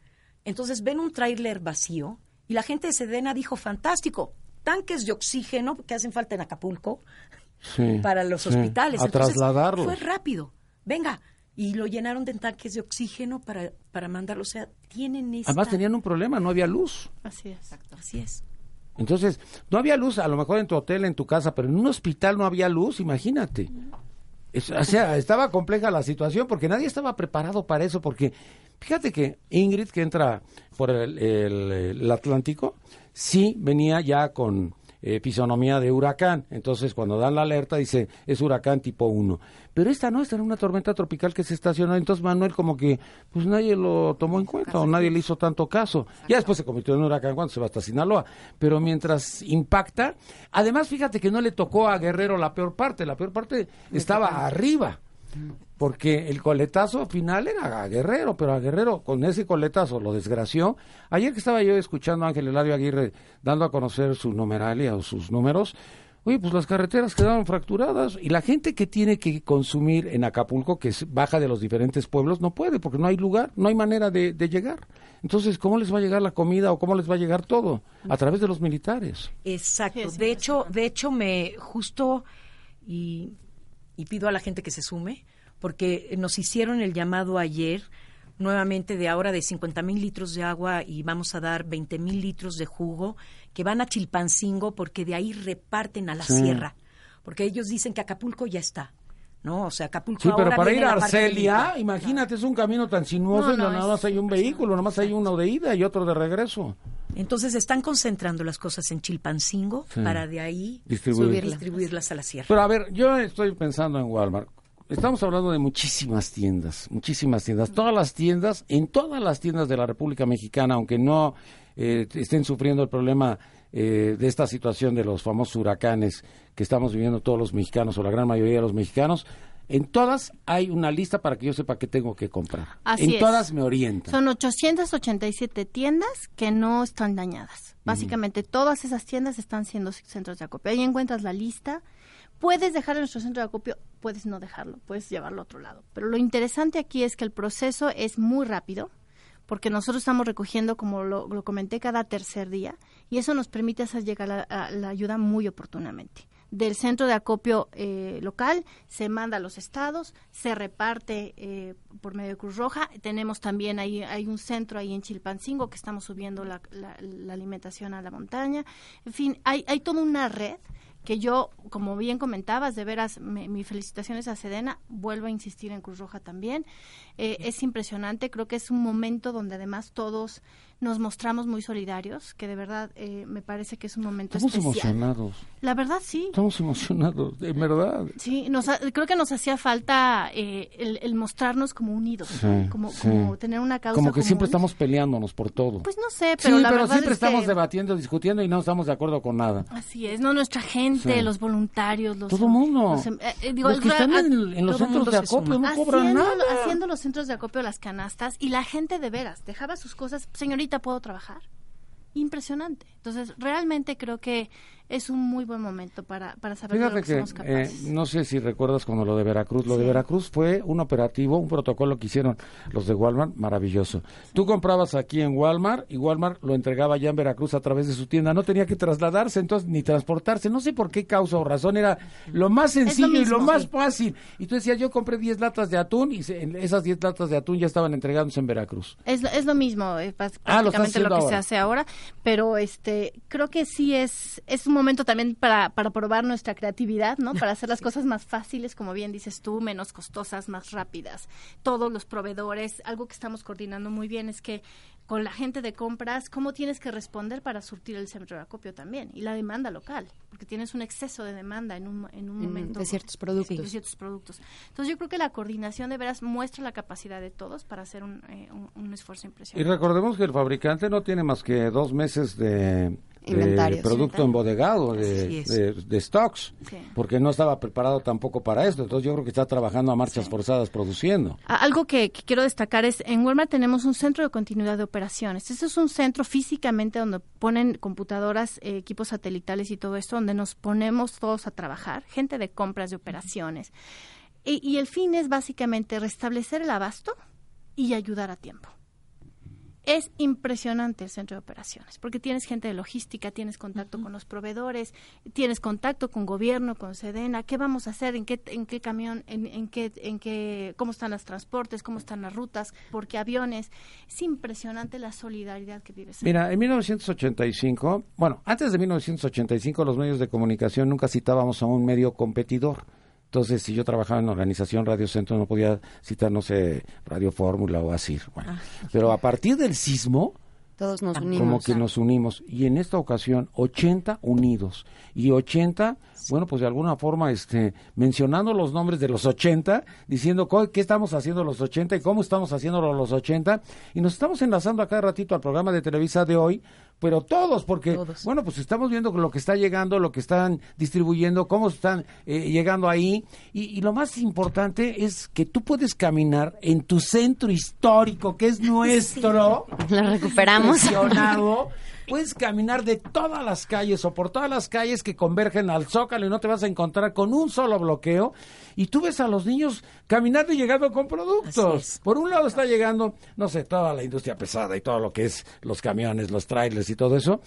G: Entonces ven un tráiler vacío y la gente de Sedena dijo, fantástico, tanques de oxígeno que hacen falta en Acapulco
B: Sí,
G: para los
B: sí,
G: hospitales.
B: A
G: Entonces,
B: trasladarlos.
G: Fue rápido. Venga. Y lo llenaron de tanques de oxígeno para, para mandarlo. O sea, tienen esta...
B: Además tenían un problema, no había luz.
C: Así es.
G: Así es.
B: Entonces, no había luz, a lo mejor en tu hotel, en tu casa, pero en un hospital no había luz, imagínate. O sea, estaba compleja la situación porque nadie estaba preparado para eso, porque fíjate que Ingrid, que entra por el, el- el Atlántico, sí venía ya con eh, fisonomía de huracán. Entonces, cuando dan la alerta, dice, es huracán tipo 1. Pero esta no, esta era una tormenta tropical que se estacionó. Entonces, Manuel, como que, pues nadie lo tomó en cuenta o nadie le hizo tanto caso. Ya después se convirtió en huracán cuando se va hasta Sinaloa. Pero mientras impacta, además, fíjate que no le tocó a Guerrero la peor parte. La peor parte estaba arriba. Porque el coletazo final era a Guerrero, pero a Guerrero con ese coletazo lo desgració. Ayer que estaba yo escuchando a Ángel Eladio Aguirre dando a conocer su numeralia o sus números, oye, pues las carreteras quedaron fracturadas y la gente que tiene que consumir en Acapulco, que es- baja de los diferentes pueblos, no puede porque no hay lugar, no hay manera de, de llegar. Entonces, ¿cómo les va a llegar la comida o cómo les va a llegar todo? A través de los militares.
G: Exacto. De hecho, de hecho me justo y, y pido a la gente que se sume porque nos hicieron el llamado ayer nuevamente de ahora de 50 mil litros de agua y vamos a dar 20 mil litros de jugo que van a Chilpancingo porque de ahí reparten a la sierra porque ellos dicen que Acapulco ya está. ¿No? O sea, Acapulco
B: Sí, pero
G: ahora
B: para ir a Arcelia, imagínate, es un camino tan sinuoso
C: No,
B: y
C: no,
B: nada
C: es
B: más hay un vehículo, nada más hay uno de ida y otro de regreso.
G: Entonces están concentrando las cosas en Chilpancingo
B: Sí.
G: para de ahí
B: Distribuir.
G: subir- distribuirlas a la sierra.
B: Pero a ver, yo estoy pensando en Walmart. Estamos hablando de muchísimas tiendas, muchísimas tiendas. Todas las tiendas, en todas las tiendas de la República Mexicana, aunque no eh, estén sufriendo el problema eh, de esta situación de los famosos huracanes que estamos viviendo todos los mexicanos o la gran mayoría de los mexicanos, en todas hay una lista para que yo sepa qué tengo que comprar.
C: Así
B: en
C: es.
B: todas me orientan.
C: Son 887 tiendas que no están dañadas. Básicamente todas esas tiendas están siendo centros de acopio. Ahí encuentras la lista. Puedes dejar en nuestro centro de acopio, puedes no dejarlo, puedes llevarlo a otro lado. Pero lo interesante aquí es que el proceso es muy rápido, porque nosotros estamos recogiendo, como lo, comenté, cada tercer día, y eso nos permite hacer llegar la, a la ayuda muy oportunamente. Del centro de acopio eh, local se manda a los estados, se reparte eh, por medio de Cruz Roja. Tenemos también ahí hay un centro ahí en Chilpancingo que estamos subiendo la, la- la alimentación a la montaña. En fin, hay, hay toda una red que yo, como bien comentabas, de veras, me, mis felicitaciones a Sedena, vuelvo a insistir en Cruz Roja también. Eh, es impresionante, creo que es un momento donde además todos nos mostramos muy solidarios, que de verdad eh, me parece que es un momento
B: Estamos
C: especial.
B: emocionados,
C: La verdad sí.
B: estamos emocionados, de verdad.
C: Sí, nos ha- creo que nos hacía falta eh, el, el mostrarnos como unidos,
B: Sí,
C: ¿no? como,
B: sí.
C: como tener una causa
B: Como que siempre estamos peleándonos por todo.
C: Pues no sé, pero
B: sí,
C: la
B: pero
C: verdad
B: siempre
C: es que-
B: estamos debatiendo, discutiendo y no estamos de acuerdo con nada.
C: Así es, no nuestra gente, los voluntarios, los
B: Todo mundo.
C: los em- eh, eh, digo,
B: los que
C: el-
B: están
C: a-
B: en, en los centros de acopio no cobran
C: haciendo,
B: nada.
C: haciendo los centros de acopio las canastas y la gente de veras dejaba sus cosas, señorita, ¿puedo trabajar? Impresionante. Entonces, realmente creo que es un muy buen momento para, para saber de lo
B: Fíjate
C: que,
B: que,
C: somos
B: eh,
C: capaces.
B: no sé si recuerdas cuando lo de Veracruz, lo de Veracruz fue un operativo, un protocolo que hicieron los de Walmart, maravilloso. Tú comprabas aquí en Walmart y Walmart lo entregaba ya en Veracruz a través de su tienda, no tenía que trasladarse entonces ni transportarse, no sé por qué causa o razón, era lo más sencillo y lo más
C: Sí.
B: fácil. Y tú decías, yo compré 10 latas de atún y se- esas 10 latas de atún ya estaban entregándose en Veracruz.
C: Es, lo- es lo mismo, eh, pas-
B: Ah, lo
C: prácticamente lo, que se hace ahora, pero este creo que sí es es un momento también para, para probar nuestra creatividad, ¿no? Para hacer las cosas más fáciles, como bien dices tú, menos costosas, más rápidas. Todos los proveedores, algo que estamos coordinando muy bien es que con la gente de compras, ¿cómo tienes que responder para surtir el centro de acopio también? Y la demanda local, porque tienes un exceso de demanda en un, en un
D: Mm,
C: momento.
D: de ciertos productos.
C: Sí, de ciertos productos. Entonces yo creo que la coordinación de veras muestra la capacidad de todos para hacer un, eh, un, un esfuerzo
B: Y
C: impresionante.
B: recordemos que el fabricante no tiene más que dos meses de, de producto embodegado, de, de- de stocks,
C: Sí.
B: porque no estaba preparado tampoco para esto. Entonces yo creo que está trabajando a marchas forzadas produciendo.
C: Algo que, que quiero destacar es, en Walmart tenemos un centro de continuidad de operaciones. Este es un centro físicamente donde ponen computadoras, eh, equipos satelitales y todo esto, donde nos ponemos todos a trabajar, gente de compras, de operaciones. Y, y el fin es básicamente restablecer el abasto y ayudar a tiempo. Es impresionante el centro de operaciones, porque tienes gente de logística, tienes contacto con los proveedores, tienes contacto con gobierno, con Sedena, qué vamos a hacer, en qué, en qué camión, en, en qué, en qué, cómo están los transportes, cómo están las rutas, por qué aviones. Es impresionante la solidaridad que vives. ahí.
B: Mira, en 1985, bueno, antes de 1985 los medios de comunicación nunca citábamos a un medio competidor. Entonces, si yo trabajaba en organización Radio Centro, no podía citar, no sé, Radio Fórmula o así. Bueno, pero a partir del sismo,
D: Todos nos unimos.
B: como que nos unimos. Y en esta ocasión, 80 unidos. Y 80, bueno, pues de alguna forma, este, mencionando los nombres de los 80, diciendo qué estamos haciendo los 80 y cómo estamos haciéndolo los 80. Y nos estamos enlazando a cada ratito al programa de Televisa de hoy, pero todos, porque,
G: Todos.
B: bueno, pues estamos viendo lo que está llegando, lo que están distribuyendo, cómo están eh, llegando ahí. Y, y lo más importante es que tú puedes caminar en tu centro histórico, que es nuestro
D: La recuperamos.
B: Puedes caminar de todas las calles o por todas las calles que convergen al Zócalo y no te vas a encontrar con un solo bloqueo. Y tú ves a los niños caminando y llegando con productos. Por un lado está llegando, no sé, toda la industria pesada y todo lo que es los camiones, los trailers y todo eso.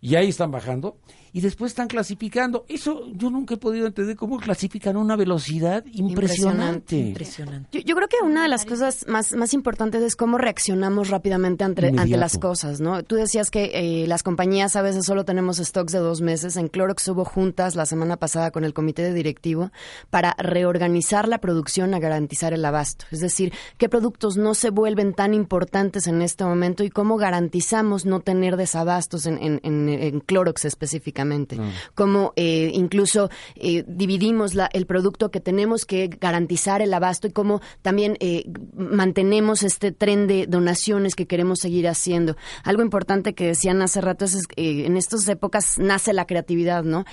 B: Y ahí están bajando. Y después están clasificando. Eso yo nunca he podido entender cómo clasifican a una velocidad impresionante.
G: Impresionante.
D: Yo, yo creo que una de las cosas más, más importantes es cómo reaccionamos rápidamente ante, ante las cosas, ¿no? Tú decías que eh, las compañías a veces solo tenemos stocks de dos meses. En Clorox hubo juntas la semana pasada con el comité de directivo para reorganizar la producción a garantizar el abasto. Es decir, qué productos no se vuelven tan importantes en este momento y cómo garantizamos no tener desabastos en, en- en en Clorox específicamente. Cómo eh, incluso eh, dividimos la, el producto que tenemos que garantizar el abasto y cómo también eh, mantenemos este tren de donaciones que queremos seguir haciendo. Algo importante que decían hace rato es que en estas épocas nace la creatividad, ¿no?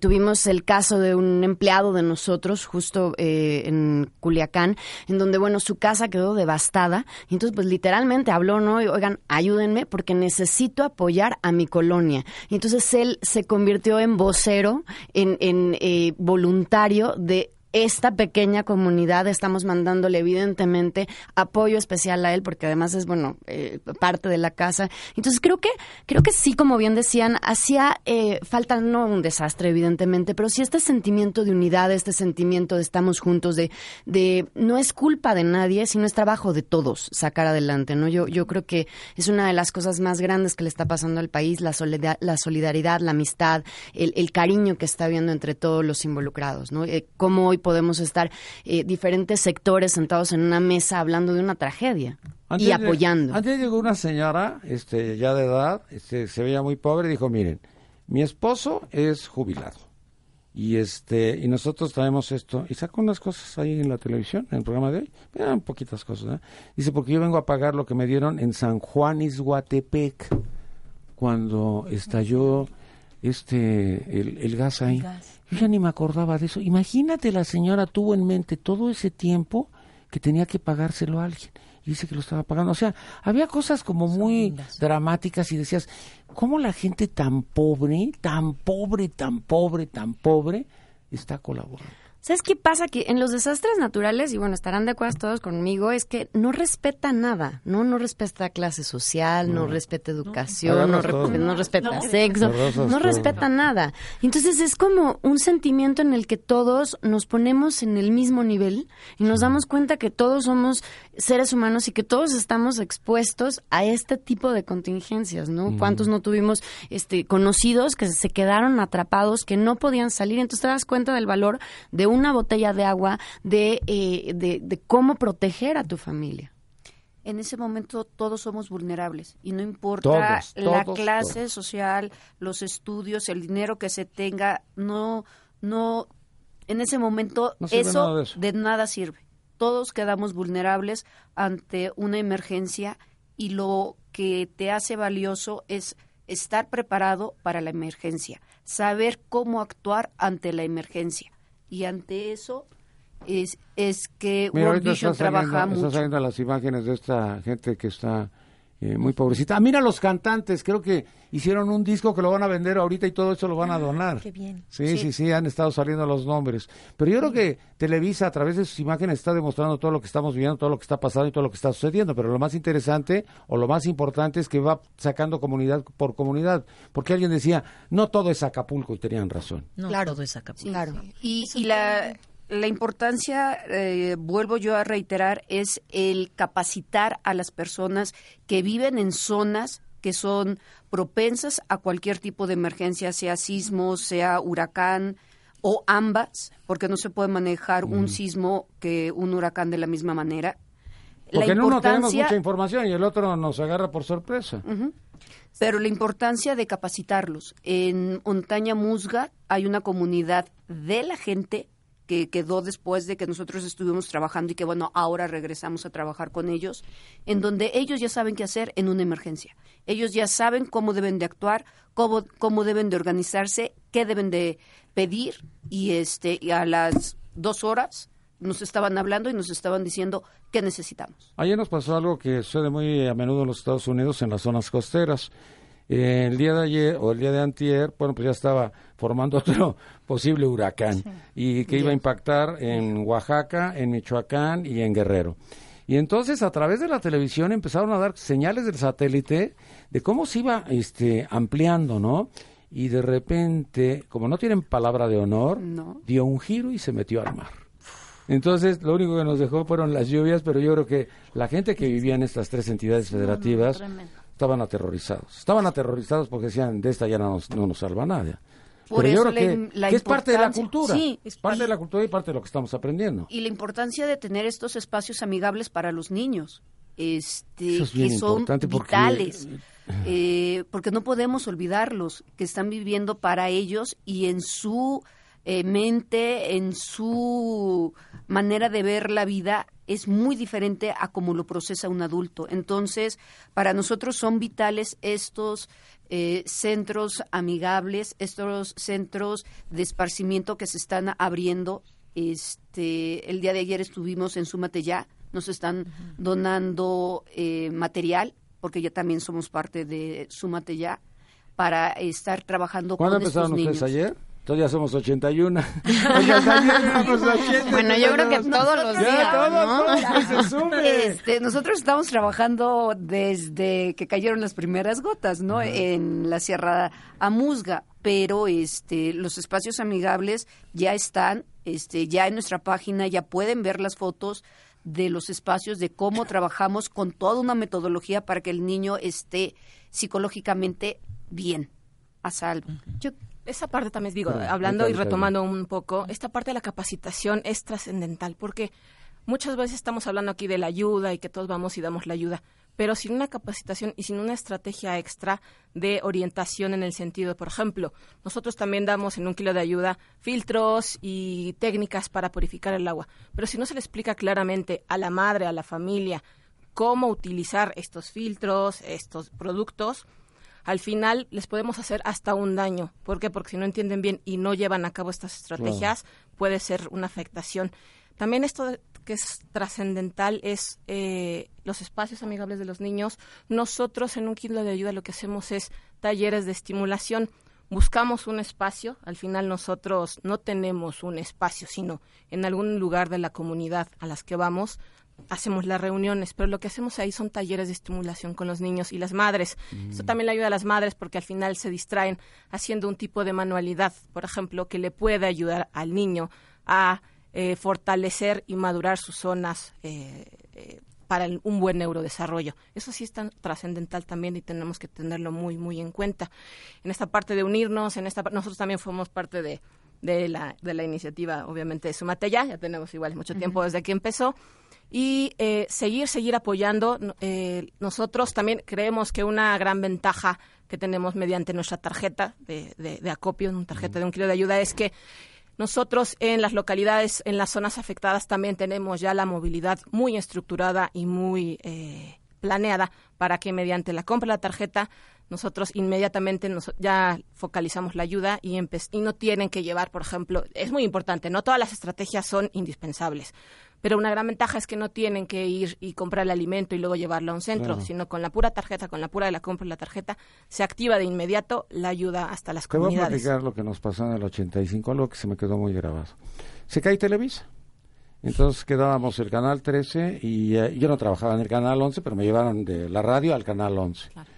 D: tuvimos el caso de un empleado de nosotros justo en Culiacán, en donde, bueno, su casa quedó devastada. Y entonces, pues literalmente habló, ¿no? oigan, ayúdenme porque necesito apoyar a mi colonia. Y entonces él se convirtió en vocero, en, en eh, voluntario de esta pequeña comunidad estamos mandándole evidentemente apoyo especial a él porque además es bueno eh, parte de la casa. Entonces creo que creo que sí como bien decían hacía eh, falta no un desastre evidentemente pero sí este sentimiento de unidad este sentimiento de estamos juntos de de no es culpa de nadie sino es trabajo de todos sacar adelante no yo yo creo que es una de las cosas más grandes que le está pasando al país la solidaridad la solidaridad la amistad el, cariño que está habiendo entre todos los involucrados no eh, hoy podemos estar eh, diferentes sectores sentados en una mesa hablando de una tragedia y apoyando.
B: antes llegó una señora, este, ya de edad, este, se veía muy pobre, y dijo, miren, mi esposo es jubilado y este y nosotros traemos esto y sacó unas cosas ahí en la televisión en el programa de hoy eran poquitas cosas ¿eh? dice porque yo vengo a pagar lo que me dieron en San Juan Izhuatepec cuando estalló este el, gas ahí yo ya ni me acordaba de eso. Imagínate, la señora tuvo en mente todo ese tiempo que tenía que pagárselo a alguien. Y dice que lo estaba pagando. O sea, había cosas como muy dramáticas y decías, ¿cómo la gente tan pobre, tan pobre, tan pobre, tan pobre está colaborando?
D: ¿Sabes qué pasa? Que en los desastres naturales, y bueno, estarán de acuerdo todos conmigo, es que no respeta nada, ¿no? No respeta clase social, no, respeta educación, no, respeta sexo, no respeta nada. Entonces es como un sentimiento en el que todos nos ponemos en el mismo nivel y nos damos cuenta que todos somos seres humanos y que todos estamos expuestos a este tipo de contingencias, ¿no? ¿Cuántos no tuvimos este conocidos que se quedaron atrapados, que no podían salir? Entonces te das cuenta del valor de una botella de agua, eh, de, de, cómo proteger a tu familia.
E: En ese momento todos somos vulnerables y no importa la clase social, los estudios, el dinero que se tenga, no, no, en ese momento eso, de nada sirve. Todos quedamos vulnerables ante una emergencia y lo que te hace valioso es estar preparado para la emergencia, saber cómo actuar ante la emergencia y ante eso es, es que
B: World Vision trabaja mucho. Están saliendo las imágenes de esta gente que está eh, muy pobrecita. Ah, mira los cantantes, creo que hicieron un disco que lo van a vender ahorita y todo eso lo van a ah, donar.
G: Qué bien.
B: Sí, sí, sí, han estado saliendo los nombres. Pero yo creo que Televisa a través de sus imágenes está demostrando todo lo que estamos viendo, todo lo que está pasando y todo lo que está sucediendo. Pero lo más interesante o lo más importante es que va sacando comunidad por comunidad. Porque alguien decía, no todo es Acapulco y tenían razón.
G: No, claro. todo es Acapulco.
E: claro. Y, y la la importancia, eh, vuelvo yo a reiterar, es el capacitar a las personas que viven en zonas que son propensas a cualquier tipo de emergencia, sea sismo, sea huracán o ambas, porque no se puede manejar un sismo que un huracán de la misma manera.
B: Porque en uno tenemos mucha información y el otro nos agarra por sorpresa.
E: Pero la importancia de capacitarlos. En Montaña Musga hay una comunidad de la gente que quedó después de que nosotros estuvimos trabajando y que bueno, ahora regresamos a trabajar con ellos, en donde ellos ya saben qué hacer en una emergencia. Ellos ya saben cómo deben de actuar, cómo, cómo deben de organizarse, qué deben de pedir y este y a las dos horas nos estaban hablando y nos estaban diciendo qué necesitamos.
B: Ayer nos pasó algo que sucede muy a menudo en los Estados Unidos en las zonas costeras el día de ayer o el día de antier, bueno, pues ya estaba formando otro posible huracán y que iba a impactar en Oaxaca, en Michoacán y en Guerrero. Y entonces a través de la televisión empezaron a dar señales del satélite de cómo se iba este, ampliando, ¿no? Y de repente, como no tienen palabra de honor, dio un giro y se metió al mar. Entonces, lo único que nos dejó fueron las lluvias, pero yo creo que la gente que vivía en estas tres entidades federativas estaban aterrorizados. Estaban aterrorizados porque decían, de esta ya no nos, no nos salva nadie. Pero yo creo que, es parte de la cultura. Sí, es parte de la cultura y parte de lo que estamos aprendiendo.
E: Y la importancia de tener estos espacios amigables para los niños. este,
B: Eso es
E: que son
B: importante porque-
E: vitales, eh, porque no podemos olvidarlos, que están viviendo para ellos y en su eh, mente, en su manera de ver la vida es muy diferente a como lo procesa un adulto. Entonces, para nosotros son vitales estos eh, centros amigables, estos centros de esparcimiento que se están abriendo. Este, el día de ayer estuvimos en Súmate Ya, nos están donando eh, material, porque ya también somos parte de Súmate Ya, para estar trabajando
B: ¿Cuándo
E: con estos
B: empezaron
E: niños.
B: ustedes ayer? Ya somos 81. O sea, ayer éramos 80,
D: Bueno, yo creo que todos los
B: ya,
D: días,
B: todos,
D: ¿no?
B: todos, que se.
E: Este, nosotros estamos trabajando desde que cayeron las primeras gotas, ¿no? En la Sierra Amuzga, pero este, los espacios amigables ya están, este, ya en nuestra página ya pueden ver las fotos de los espacios, de cómo trabajamos con toda una metodología para que el niño esté psicológicamente bien, a salvo.
F: Yo esa parte también digo, hablando y retomando un poco, esta parte de la capacitación es trascendental porque muchas veces estamos hablando aquí de la ayuda y que todos vamos y damos la ayuda, pero sin una capacitación y sin una estrategia extra de orientación en el sentido, por ejemplo, nosotros también damos en un kilo de ayuda filtros y técnicas para purificar el agua, pero si no se le explica claramente a la madre, a la familia, cómo utilizar estos filtros, estos productos, al final les podemos hacer hasta un daño. ¿Por qué? Porque si no entienden bien y no llevan a cabo estas estrategias, puede ser una afectación. También esto que es trascendental es eh, los espacios amigables de los niños. Nosotros en un kilo de ayuda lo que hacemos es talleres de estimulación. Buscamos un espacio, al final nosotros no tenemos un espacio, sino en algún lugar de la comunidad a las que vamos, hacemos las reuniones, pero lo que hacemos ahí son talleres de estimulación con los niños y las madres. Eso también le ayuda a las madres porque al final se distraen haciendo un tipo de manualidad, por ejemplo, que le puede ayudar al niño a eh, fortalecer y madurar sus zonas eh, eh, para el- un buen neurodesarrollo. Eso sí es tan trascendental también y tenemos que tenerlo muy, muy en cuenta. En esta parte de unirnos, en esta nosotros también fuimos parte de, de, la, de la iniciativa, obviamente, de Sumate Ya, ya tenemos igual mucho tiempo desde que empezó, y eh, seguir, seguir apoyando. Eh, nosotros también creemos que una gran ventaja que tenemos mediante nuestra tarjeta de, de, de acopio, una tarjeta de un kilo de ayuda, es que nosotros en las localidades, en las zonas afectadas, también tenemos ya la movilidad muy estructurada y muy eh, planeada para que mediante la compra de la tarjeta nosotros inmediatamente nos- ya focalizamos la ayuda y, y no tienen que llevar, por ejemplo, es muy importante, no todas las estrategias son indispensables, pero una gran ventaja es que no tienen que ir y comprar el alimento y luego llevarlo a un centro,
B: Claro.
F: sino con la pura tarjeta, con la pura de la compra de la tarjeta, se activa de inmediato la ayuda hasta las
B: Te voy a platicar lo que nos pasó en el 85, algo que se me quedó muy grabado. Se cae Televisa. Entonces quedábamos el canal 13 y eh, yo no trabajaba en el canal 11, pero me llevaron de la radio al canal 11.
F: Claro.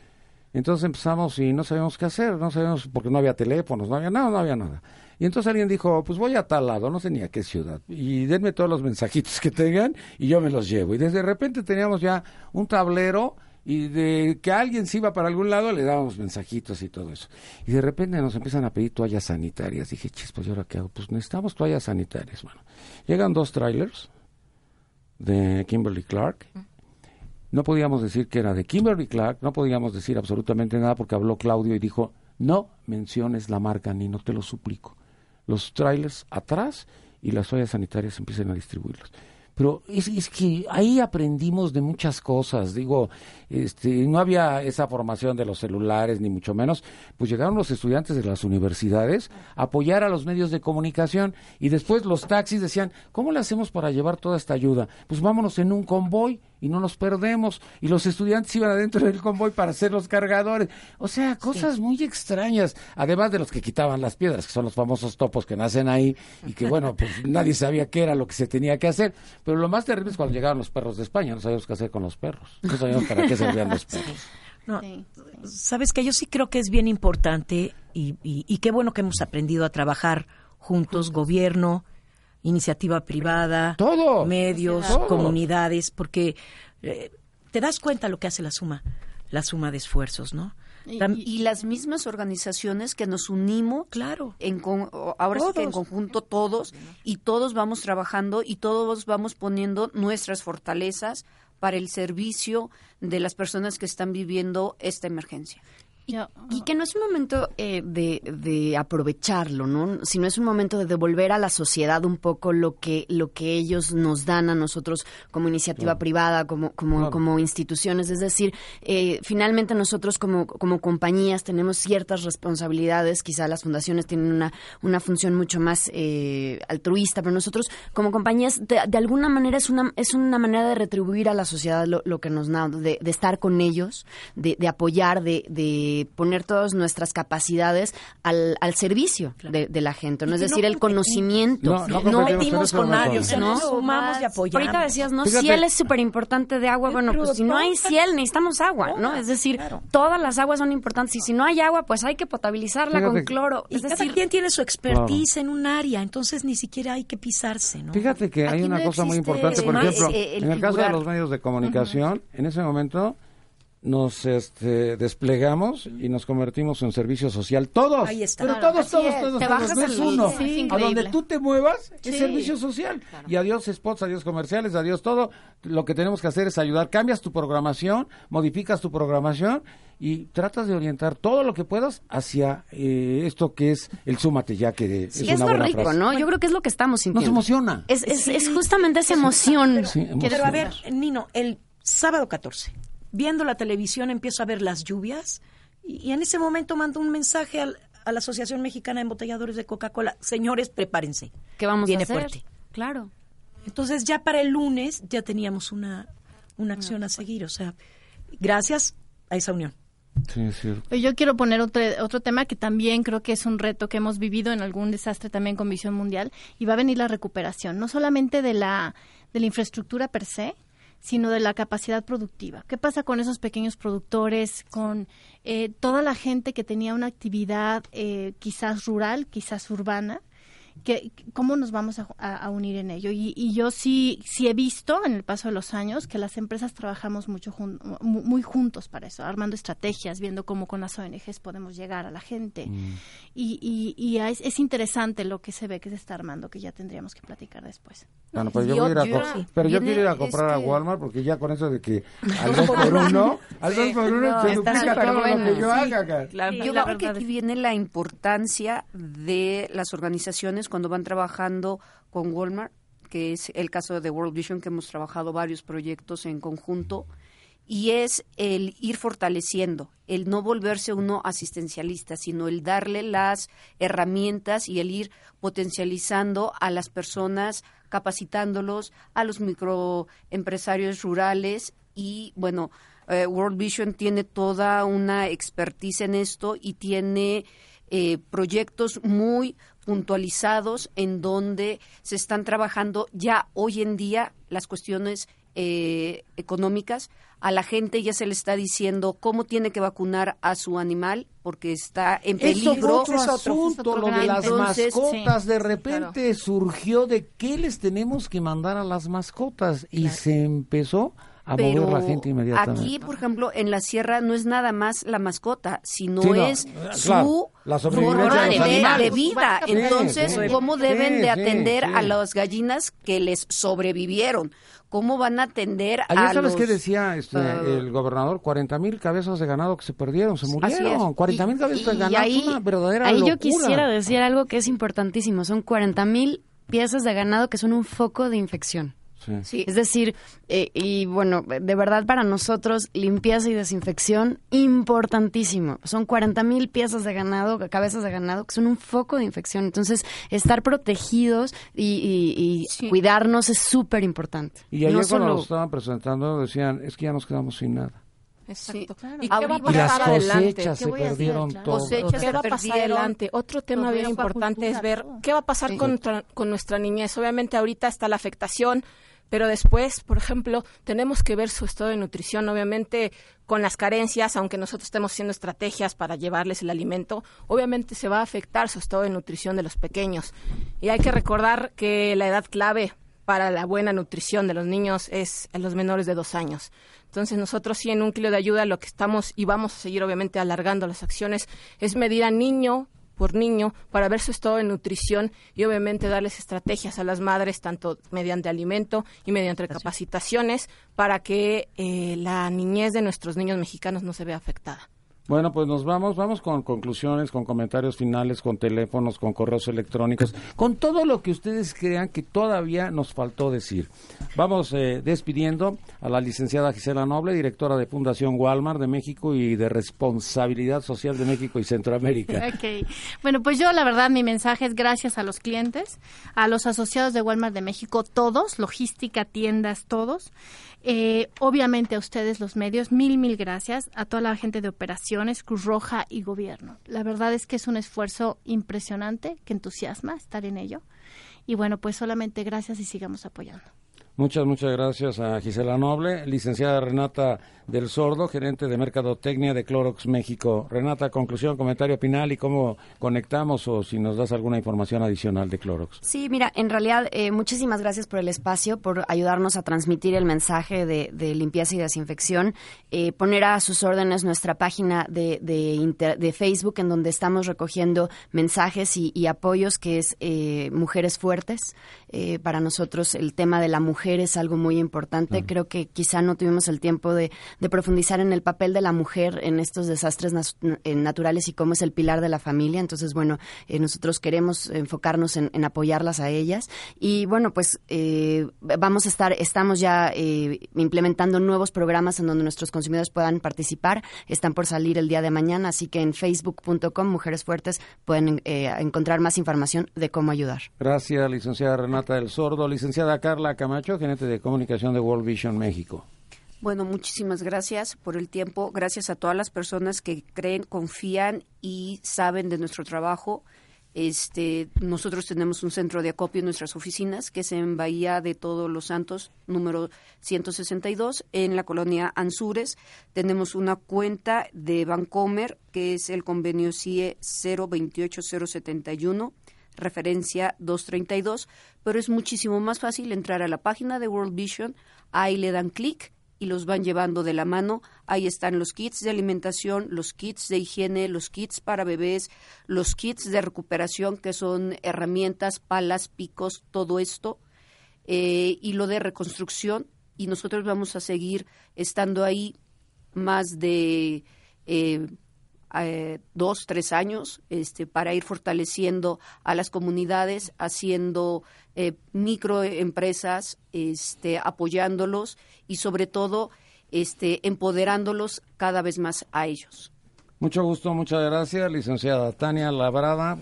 B: Entonces empezamos y no sabíamos qué hacer, no sabíamos porque no había teléfonos, no había nada, no había nada. Y entonces alguien dijo, pues voy a tal lado, no sé ni a qué ciudad, y denme todos los mensajitos que tengan y yo me los llevo. Y desde repente teníamos ya un tablero y de que alguien se iba para algún lado le dábamos mensajitos y todo eso. Y de repente nos empiezan a pedir toallas sanitarias. Dije, chis, pues ¿y ahora qué hago? Pues necesitamos toallas sanitarias. Bueno, llegan dos trailers de Kimberly Clark. No podíamos decir que era de Kimberly Clark, no podíamos decir absolutamente nada porque habló Claudio y dijo, no menciones la marca ni no te lo suplico. Los trailers atrás y las toallas sanitarias empiezan a distribuirlos. Pero es, es que ahí aprendimos de muchas cosas, digo, este, no había esa formación de los celulares, ni mucho menos, pues llegaron los estudiantes de las universidades a apoyar a los medios de comunicación y después los taxis decían, ¿cómo le hacemos para llevar toda esta ayuda? Pues vámonos en un convoy y no nos perdemos. Y los estudiantes iban adentro del convoy para ser los cargadores. O sea, cosas muy extrañas, además de los que quitaban las piedras, que son los famosos topos que nacen ahí y que, bueno, pues nadie sabía qué era lo que se tenía que hacer. Pero lo más terrible es cuando llegaron los perros de España, no sabíamos qué hacer con los perros, no sabíamos para qué servían los perros.
G: No,
C: Sí,
G: Sabes que yo sí creo que es bien importante y, y- y qué bueno que hemos aprendido a trabajar juntos, gobierno, iniciativa privada,
B: Todo.
G: medios,
B: Todo.
G: comunidades, porque eh, te das cuenta lo que hace la suma, la suma de esfuerzos, ¿no?
E: Y, las mismas organizaciones que nos unimos
G: Claro.
E: en con- ahora sí que en conjunto todos y todos vamos trabajando y todos vamos poniendo nuestras fortalezas para el servicio de las personas que están viviendo esta emergencia.
D: Y, y, que no es un momento eh, de, de, aprovecharlo, ¿no? Sino es un momento de devolver a la sociedad un poco lo que, lo que ellos nos dan a nosotros como iniciativa privada, como, como, como instituciones. Es decir, eh, finalmente nosotros como, como compañías tenemos ciertas responsabilidades. Quizá las fundaciones tienen una, una función mucho más eh, altruista, pero nosotros como compañías, de, de, alguna manera es una, es una manera de retribuir a la sociedad lo, lo que nos da, de, de, estar con ellos, de, de apoyar, de poner todas nuestras capacidades al, al servicio claro. de, de, la gente, ¿no? Es decir, no el conocimiento.
G: No, no, metimos con nadie, o sea, no sumamos y apoyamos.
D: Ahorita decías, no, Fíjate. ciel es súper importante de agua, bueno, pues si no hay ciel necesitamos agua, ¿no? Es decir, claro. todas las aguas son importantes y si no hay agua, pues hay que potabilizarla
G: Fíjate.
D: con cloro.
G: Es y decir, cada quien tiene su expertise claro. en un área, entonces ni siquiera hay que pisarse, ¿no?
B: Fíjate que hay una cosa muy importante, por ejemplo, eh, el en el caso de los medios de comunicación, uh -huh. en ese momento nos este, desplegamos y nos convertimos en servicio social. Todos.
G: Ahí está.
B: Pero
G: claro,
B: todos, todos,
G: es.
B: todos,
G: Te
B: todos. No es uno.
G: Sí,
B: a donde tú te muevas sí. es servicio social. Claro. Y adiós spots, adiós comerciales, adiós todo. Lo que tenemos que hacer es ayudar. Cambias tu programación, modificas tu programación y tratas de orientar todo lo que puedas hacia eh, esto que es el súmate ya que
D: sí,
B: es,
D: es
B: una
D: lo rico,
B: frase.
D: ¿no? Yo creo que es lo que estamos sintiendo.
B: Nos emociona.
D: Es, es, es justamente esa emoción.
G: Pero, sí, pero a ver, Nino, el sábado 14 viendo la televisión empiezo a ver las lluvias y, y en ese momento mando un mensaje al, a la Asociación Mexicana de Embotelladores de Coca-Cola, señores, prepárense.
D: ¿Qué vamos
G: Viene
D: a hacer?
G: fuerte.
D: Claro.
G: Entonces ya para el lunes ya teníamos una, una acción a seguir, o sea, gracias a esa unión.
B: Sí, es cierto.
C: Yo quiero poner otro, otro tema que también creo que es un reto que hemos vivido en algún desastre también con visión mundial y va a venir la recuperación, no solamente de la, de la infraestructura per se, sino de la capacidad productiva. ¿Qué pasa con esos pequeños productores, con eh, toda la gente que tenía una actividad eh, quizás rural, quizás urbana? Que, ¿Cómo nos vamos a, a, a unir en ello? Y, y, yo sí, sí he visto en el paso de los años que las empresas trabajamos mucho jun muy juntos para eso, armando estrategias, viendo cómo con las ONGs podemos llegar a la gente. Mm. Y, y es, es, interesante lo que se ve que se está armando, que ya tendríamos que platicar después.
B: Bueno, pero yo, yo, voy a ir a, pero yo quiero ir a comprar a Walmart porque ya con eso de que al dos por uno, al dos por uno
D: no,
B: se duplica todo
D: bueno,
B: lo que yo
D: sí.
B: haga. Acá.
E: Yo creo que aquí viene la importancia de las organizaciones cuando van trabajando con Walmart, que es el caso de World Vision, que hemos trabajado varios proyectos en conjunto, y es el ir fortaleciendo, el no volverse uno asistencialista, sino el darle las herramientas y el ir potencializando a las personas, capacitándolos, a los microempresarios rurales. Y, bueno, eh, World Vision tiene toda una expertise en esto y tiene eh, proyectos muy puntualizados en donde se están trabajando ya hoy en día las cuestiones eh, económicas. A la gente ya se le está diciendo cómo tiene que vacunar a su animal porque está en peligro.
B: Eso es otro asunto, lo de las Entonces, mascotas. Sí, de repente claro. surgió de qué les tenemos que mandar a las mascotas y claro. se empezó a
E: Pero
B: mover la gente inmediatamente.
E: Aquí, por ejemplo, en la sierra no es nada más la mascota, sino sí, no, es su
B: la
E: forma de,
B: de,
E: vida. Entonces, ¿cómo deben de atender a las gallinas que les sobrevivieron? ¿Cómo van a atender
B: Ayer
E: a
B: sabes
E: los,
B: qué decía este, uh, el gobernador? 40 mil cabezas de ganado que se perdieron, se murieron. 40 mil cabezas de ganado
D: ahí,
B: es una verdadera
D: Ahí
B: locura.
D: yo quisiera decir algo que es importantísimo. Son 40 mil piezas de ganado que son un foco de infección.
B: Sí.
D: Sí. Es decir, eh, y bueno, de verdad para nosotros limpieza y desinfección importantísimo. Son 40 mil piezas de ganado, cabezas de ganado, que son un foco de infección. Entonces, estar protegidos y, y, y sí. cuidarnos es súper importante.
B: Y ayer no cuando solo... lo estaban presentando decían, es que ya nos quedamos sin nada.
F: Exacto. Sí, claro.
B: ¿Y, qué va a pasar y las cosechas se perdieron
F: claro.
B: todo.
F: Cosechas ¿Qué va a pasar adelante? Otro tema bien importante es ver qué va a pasar sí. con, con nuestra niñez. Obviamente ahorita está la afectación, pero después, por ejemplo, tenemos que ver su estado de nutrición, obviamente con las carencias, aunque nosotros estemos haciendo estrategias para llevarles el alimento, obviamente se va a afectar su estado de nutrición de los pequeños. Y hay que recordar que la edad clave para la buena nutrición de los niños es en los menores de dos años. Entonces nosotros sí en Núcleo de Ayuda lo que estamos y vamos a seguir obviamente alargando las acciones es medir a niño por niño para ver su estado de nutrición y obviamente darles estrategias a las madres, tanto mediante alimento y mediante capacitaciones, para que eh, la niñez de nuestros niños mexicanos no se vea afectada.
B: Bueno, pues nos vamos, vamos con conclusiones, con comentarios finales, con teléfonos, con correos electrónicos, con todo lo que ustedes crean que todavía nos faltó decir. Vamos eh, despidiendo a la licenciada Gisela Noble, directora de Fundación Walmart de México y de Responsabilidad Social de México y Centroamérica.
C: Ok. Bueno, pues yo la verdad mi mensaje es gracias a los clientes, a los asociados de Walmart de México, todos, logística, tiendas, todos. Eh, obviamente a ustedes los medios, mil, mil gracias. A toda la gente de Cruz Roja y gobierno. La verdad es que es un esfuerzo impresionante que entusiasma estar en ello. Y bueno, pues solamente gracias y sigamos apoyando.
B: Muchas, muchas gracias a Gisela Noble, licenciada Renata del Sordo, gerente de Mercadotecnia de Clorox México. Renata, conclusión, comentario final y cómo conectamos o si nos das alguna información adicional de Clorox.
D: Sí, mira, en realidad eh, muchísimas gracias por el espacio, por ayudarnos a transmitir el mensaje de, limpieza y desinfección, eh, poner a sus órdenes nuestra página de, de, Facebook en donde estamos recogiendo mensajes y, apoyos que es eh, Mujeres Fuertes. para nosotros el tema de la mujer es algo muy importante. Creo que quizá no tuvimos el tiempo de de profundizar en el papel de la mujer en estos desastres eh, naturales y cómo es el pilar de la familia. Entonces, bueno, eh, nosotros queremos enfocarnos en, apoyarlas a ellas. Y bueno, pues eh, vamos a estar, estamos ya implementando nuevos programas en donde nuestros consumidores puedan participar. Están por salir el día de mañana, así que en facebook.com Mujeres Fuertes pueden encontrar más información de cómo ayudar.
B: Gracias, licenciada Renata del Sordo. Licenciada Carla Camacho, gerente de comunicación de World Vision México.
E: Bueno, muchísimas gracias por el tiempo. Gracias a todas las personas que creen, confían y saben de nuestro trabajo. Este, nosotros tenemos un centro de acopio en nuestras oficinas, que es en Bahía de Todos los Santos, número 162, en la colonia Anzures. Tenemos una cuenta de Bancomer, que es el convenio CIE 028071, referencia 232, pero es muchísimo más fácil entrar a la página de World Vision, ahí le dan clic y los van llevando de la mano. Ahí están los kits de alimentación, los kits de higiene, los kits para bebés, los kits de recuperación, que son herramientas, palas, picos, todo esto, eh, y lo de reconstrucción. Y nosotros vamos a seguir estando ahí más de eh, eh, dos, tres años este, para ir fortaleciendo a las comunidades, haciendo eh, microempresas, este, apoyándolos y sobre todo este, empoderándolos cada vez más a ellos.
B: Mucho gusto, muchas gracias, licenciada Tania Labrada,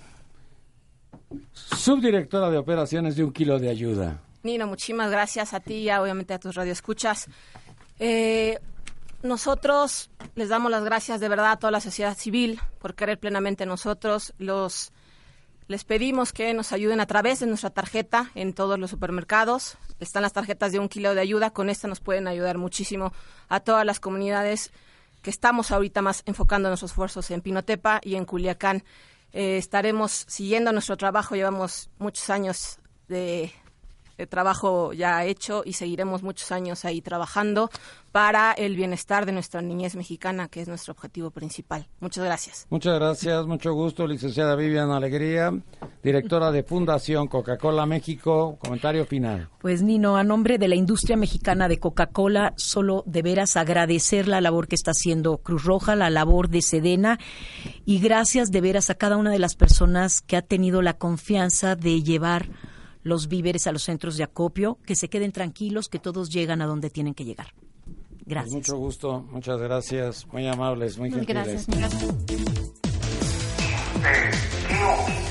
B: subdirectora de operaciones de Un Kilo de Ayuda.
F: Nino, muchísimas gracias a ti y obviamente a tus radioescuchas. Eh, nosotros les damos las gracias de verdad a toda la sociedad civil por querer plenamente nosotros. Los les pedimos que nos ayuden a través de nuestra tarjeta en todos los supermercados. Están las tarjetas de un kilo de ayuda. Con esta nos pueden ayudar muchísimo a todas las comunidades que estamos ahorita más enfocando nuestros esfuerzos en Pinotepa y en Culiacán. Eh, estaremos siguiendo nuestro trabajo. Llevamos muchos años de trabajo ya hecho y seguiremos muchos años ahí trabajando para el bienestar de nuestra niñez mexicana, que es nuestro objetivo principal. Muchas gracias.
B: Muchas gracias, mucho gusto, licenciada Viviana Alegría, directora de Fundación Coca-Cola México. Comentario final.
G: Pues Nino, a nombre de la industria mexicana de Coca-Cola, solo de veras agradecer la labor que está haciendo Cruz Roja, la labor de Sedena y gracias de veras a cada una de las personas que ha tenido la confianza de llevar los víveres a los centros de acopio, que se queden tranquilos, que todos llegan a donde tienen que llegar. Gracias.
B: mucho gusto, muchas gracias, muy amables, muy, muy
C: gentiles. Gracias. gracias.